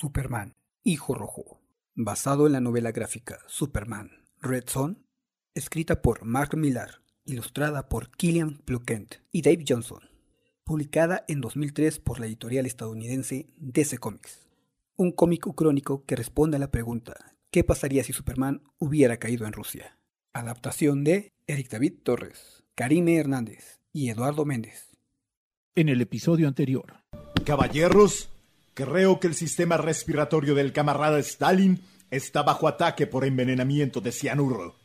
Superman, Hijo Rojo, basado en la novela gráfica Superman, Red Son, escrita por Mark Millar, ilustrada por Killian Plukent y Dave Johnson, publicada en 2003 por la editorial estadounidense DC Comics. Un cómic crónico que responde a la pregunta ¿qué pasaría si Superman hubiera caído en Rusia? Adaptación de Eric David Torres, Karime Hernández y Eduardo Méndez. En el episodio anterior. Caballeros, creo que el sistema respiratorio del camarada Stalin está bajo ataque por envenenamiento de cianuro.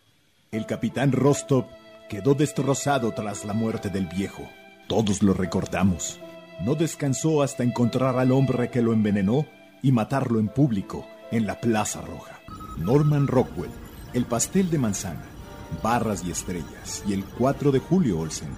El capitán Rostov quedó destrozado tras la muerte del viejo. Todos lo recordamos. No descansó hasta encontrar al hombre que lo envenenó y matarlo en público en la Plaza Roja. Norman Rockwell, el pastel de manzana, barras y estrellas y el 4 de julio Olsen.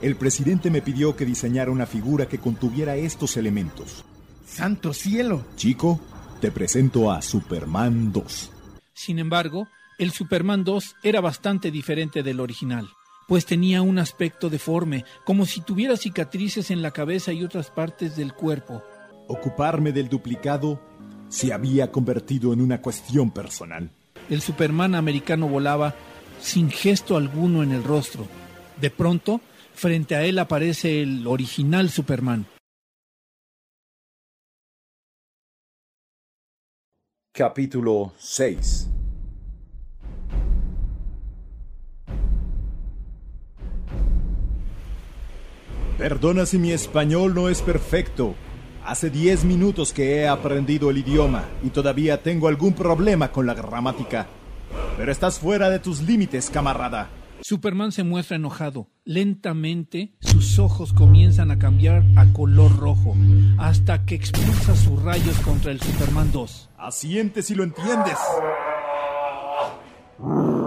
El presidente me pidió que diseñara una figura que contuviera estos elementos. ¡Santo cielo! Chico, te presento a Superman 2. Sin embargo, el Superman 2 era bastante diferente del original, pues tenía un aspecto deforme, como si tuviera cicatrices en la cabeza y otras partes del cuerpo. Ocuparme del duplicado se había convertido en una cuestión personal. El Superman americano volaba sin gesto alguno en el rostro. De pronto, frente a él aparece el original Superman. Capítulo 6 Perdona si mi español no es perfecto. Hace 10 minutos que he aprendido el idioma y todavía tengo algún problema con la gramática. Pero estás fuera de tus límites, camarada. Superman se muestra enojado. Lentamente sus ojos comienzan a cambiar a color rojo, hasta que expulsa sus rayos contra el Superman 2. Asiente si lo entiendes.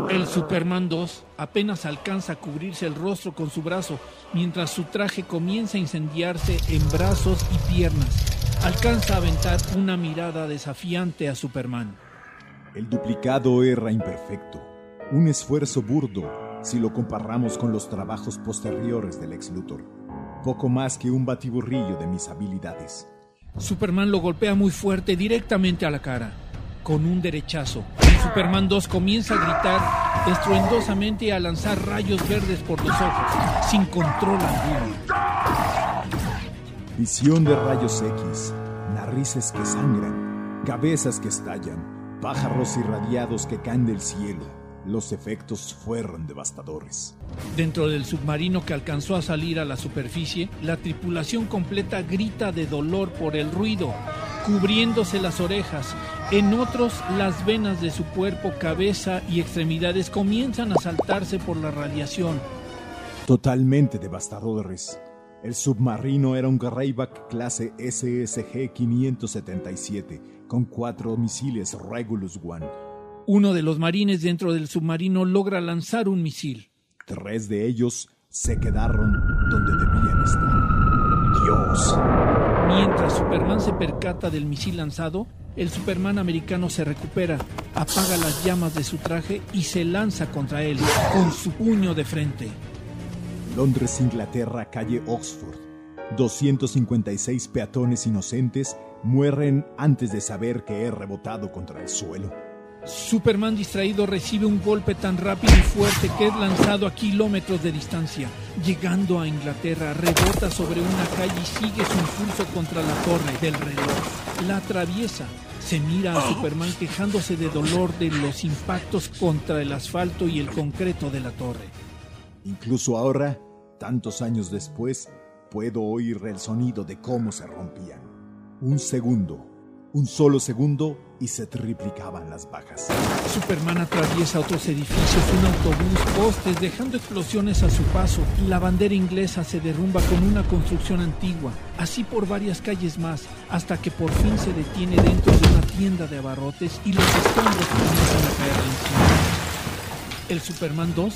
El Superman 2 apenas alcanza a cubrirse el rostro con su brazo, mientras su traje comienza a incendiarse en brazos y piernas. Alcanza a aventar una mirada desafiante a Superman. El duplicado era imperfecto, un esfuerzo burdo si lo comparamos con los trabajos posteriores del ex Luthor. Poco más que un batiburrillo de mis habilidades. Superman lo golpea muy fuerte directamente a la cara, con un derechazo. Superman 2 comienza a gritar estruendosamente y a lanzar rayos verdes por los ojos, sin control alguno. Visión de rayos X, narices que sangran, cabezas que estallan, pájaros irradiados que caen del cielo. Los efectos fueron devastadores. Dentro del submarino que alcanzó a salir a la superficie, la tripulación completa grita de dolor por el ruido, cubriéndose las orejas. En otros, las venas de su cuerpo, cabeza y extremidades comienzan a saltarse por la radiación. Totalmente devastadores. El submarino era un Greyback clase SSG-577 con cuatro misiles Regulus One. Uno de los marines dentro del submarino logra lanzar un misil. Tres de ellos se quedaron donde debían estar. Dios. Mientras Superman se percata del misil lanzado, el Superman americano se recupera, apaga las llamas de su traje y se lanza contra él con su puño de frente. Londres, Inglaterra, calle Oxford. 256 peatones inocentes mueren antes de saber que he rebotado contra el suelo. Superman distraído recibe un golpe tan rápido y fuerte que es lanzado a kilómetros de distancia. Llegando a Inglaterra, rebota sobre una calle y sigue su impulso contra la torre del reloj. La atraviesa. Se mira a Superman quejándose de dolor de los impactos contra el asfalto y el concreto de la torre. Incluso ahora, tantos años después, puedo oír el sonido de cómo se rompían. Un segundo, un solo segundo y se triplicaban las bajas. Superman atraviesa otros edificios, un autobús, postes, dejando explosiones a su paso. La bandera inglesa se derrumba con una construcción antigua, así por varias calles más, hasta que por fin se detiene dentro de una tienda de abarrotes y los escombros comienzan a caer encima. El Superman 2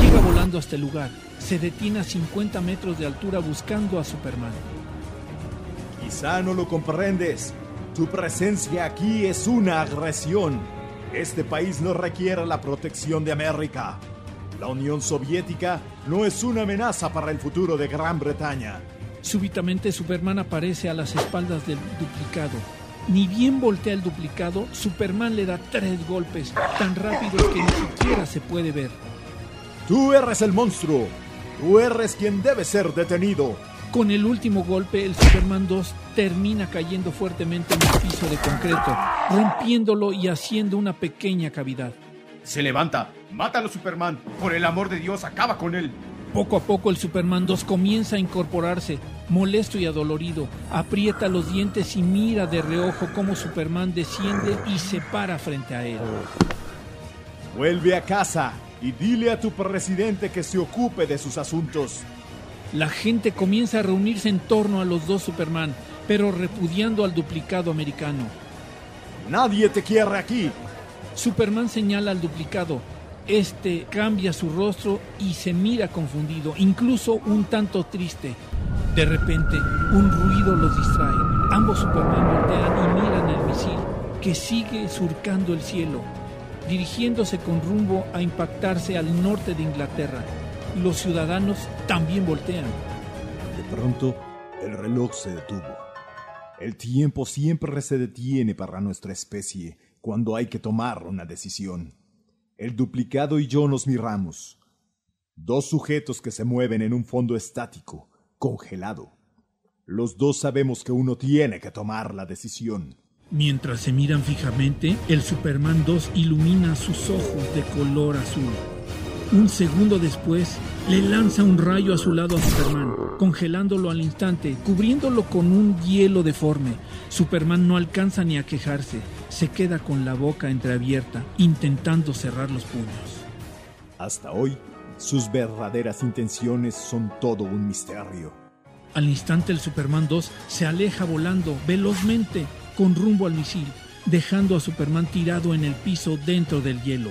llega volando hasta el lugar, se detiene a 50 metros de altura buscando a Superman. Quizá no lo comprendes, tu presencia aquí es una agresión. Este país no requiere la protección de América. La Unión Soviética no es una amenaza para el futuro de Gran Bretaña. Súbitamente Superman aparece a las espaldas del duplicado. Ni bien voltea el duplicado, Superman le da tres golpes, tan rápidos que ni siquiera se puede ver. Tú eres el monstruo. Tú eres quien debe ser detenido. Con el último golpe, el Superman 2 termina cayendo fuertemente en el piso de concreto, rompiéndolo y haciendo una pequeña cavidad. Se levanta. Mátalo, Superman. Por el amor de Dios, acaba con él. Poco a poco el Superman 2 comienza a incorporarse, molesto y adolorido, aprieta los dientes y mira de reojo cómo Superman desciende y se para frente a él. Vuelve a casa y dile a tu presidente que se ocupe de sus asuntos. La gente comienza a reunirse en torno a los dos Superman, pero repudiando al duplicado americano. Nadie te quiere aquí. Superman señala al duplicado. Este cambia su rostro y se mira confundido, incluso un tanto triste. De repente, un ruido los distrae. Ambos Superman voltean y miran el misil, que sigue surcando el cielo, dirigiéndose con rumbo a impactarse al norte de Inglaterra. Los ciudadanos también voltean. De pronto, el reloj se detuvo. El tiempo siempre se detiene para nuestra especie cuando hay que tomar una decisión. El duplicado y yo nos miramos. Dos sujetos que se mueven en un fondo estático, congelado. Los dos sabemos que uno tiene que tomar la decisión. Mientras se miran fijamente, el Superman 2 ilumina sus ojos de color azul. Un segundo después, le lanza un rayo azulado a Superman, congelándolo al instante, cubriéndolo con un hielo deforme. Superman no alcanza ni a quejarse, se queda con la boca entreabierta, intentando cerrar los puños. Hasta hoy, sus verdaderas intenciones son todo un misterio. Al instante el Superman 2 se aleja volando velozmente con rumbo al misil, dejando a Superman tirado en el piso dentro del hielo.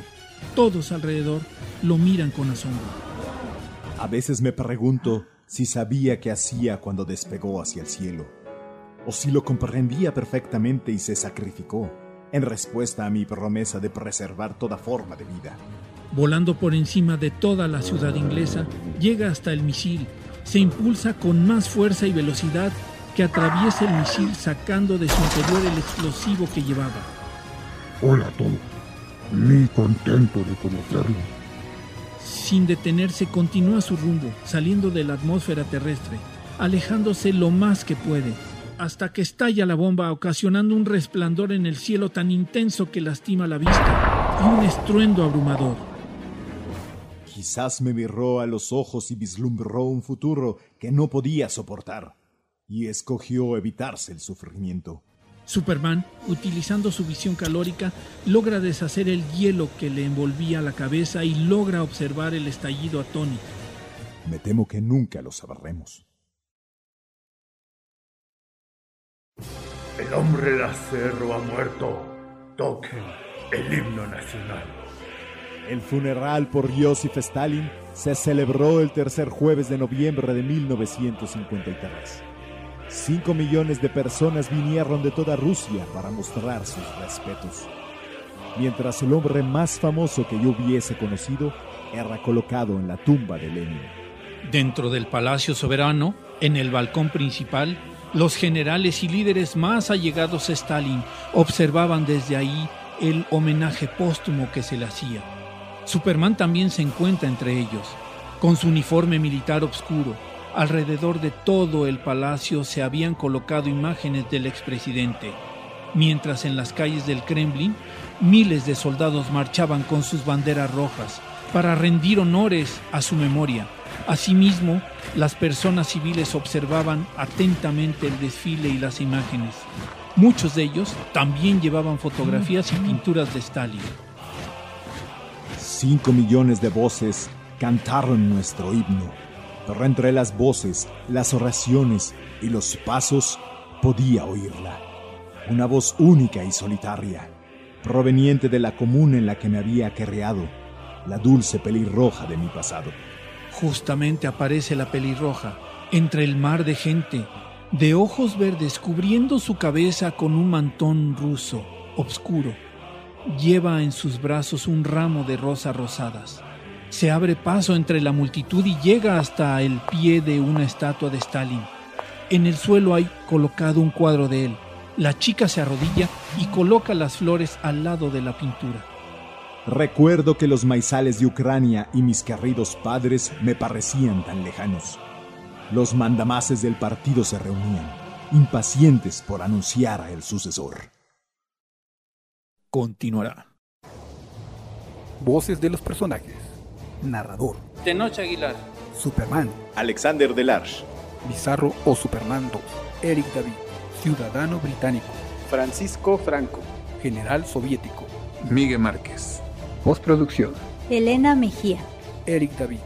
Todos alrededor lo miran con asombro. A veces me pregunto si sabía qué hacía cuando despegó hacia el cielo, o si lo comprendía perfectamente y se sacrificó en respuesta a mi promesa de preservar toda forma de vida. Volando por encima de toda la ciudad inglesa, llega hasta el misil, se impulsa con más fuerza y velocidad que atraviesa el misil sacando de su interior el explosivo que llevaba. Hola Tom, muy contento de conocerlo. Sin detenerse continúa su rumbo, saliendo de la atmósfera terrestre, alejándose lo más que puede, hasta que estalla la bomba ocasionando un resplandor en el cielo tan intenso que lastima la vista y un estruendo abrumador. Quizás me miró a los ojos y vislumbró un futuro que no podía soportar, y escogió evitarse el sufrimiento. Superman, utilizando su visión calórica, logra deshacer el hielo que le envolvía la cabeza y logra observar el estallido atónito. Me temo que nunca lo sabremos. El hombre de acero ha muerto. Toquen el himno nacional. El funeral por Joseph Stalin se celebró el tercer jueves de noviembre de 1953. Cinco millones de personas vinieron de toda Rusia para mostrar sus respetos. Mientras el hombre más famoso que yo hubiese conocido era colocado en la tumba de Lenin. Dentro del Palacio Soberano, en el balcón principal, los generales y líderes más allegados a Stalin observaban desde ahí el homenaje póstumo que se le hacía. Superman también se encuentra entre ellos, con su uniforme militar oscuro. Alrededor de todo el palacio se habían colocado imágenes del expresidente, mientras en las calles del Kremlin miles de soldados marchaban con sus banderas rojas para rendir honores a su memoria. Asimismo, las personas civiles observaban atentamente el desfile y las imágenes. Muchos de ellos también llevaban fotografías y pinturas de Stalin. Cinco millones de voces cantaron nuestro himno, pero entre las voces, las oraciones y los pasos podía oírla. Una voz única y solitaria, proveniente de la común en la que me había creado, la dulce pelirroja de mi pasado. Justamente aparece la pelirroja, entre el mar de gente, de ojos verdes cubriendo su cabeza con un mantón ruso, obscuro. Lleva en sus brazos un ramo de rosas rosadas. Se abre paso entre la multitud y llega hasta el pie de una estatua de Stalin. En el suelo hay colocado un cuadro de él. La chica se arrodilla y coloca las flores al lado de la pintura. Recuerdo que los maizales de Ucrania y mis queridos padres me parecían tan lejanos. Los mandamases del partido se reunían, impacientes por anunciar a el sucesor. Continuará. Voces de los personajes. Narrador. Tenoch Aguilar. Superman. Alexander Delarge. Bizarro o Superman 2. Eric David. Ciudadano británico. Francisco Franco. General soviético. Miguel Márquez. Postproducción. Elena Mejía. Eric David.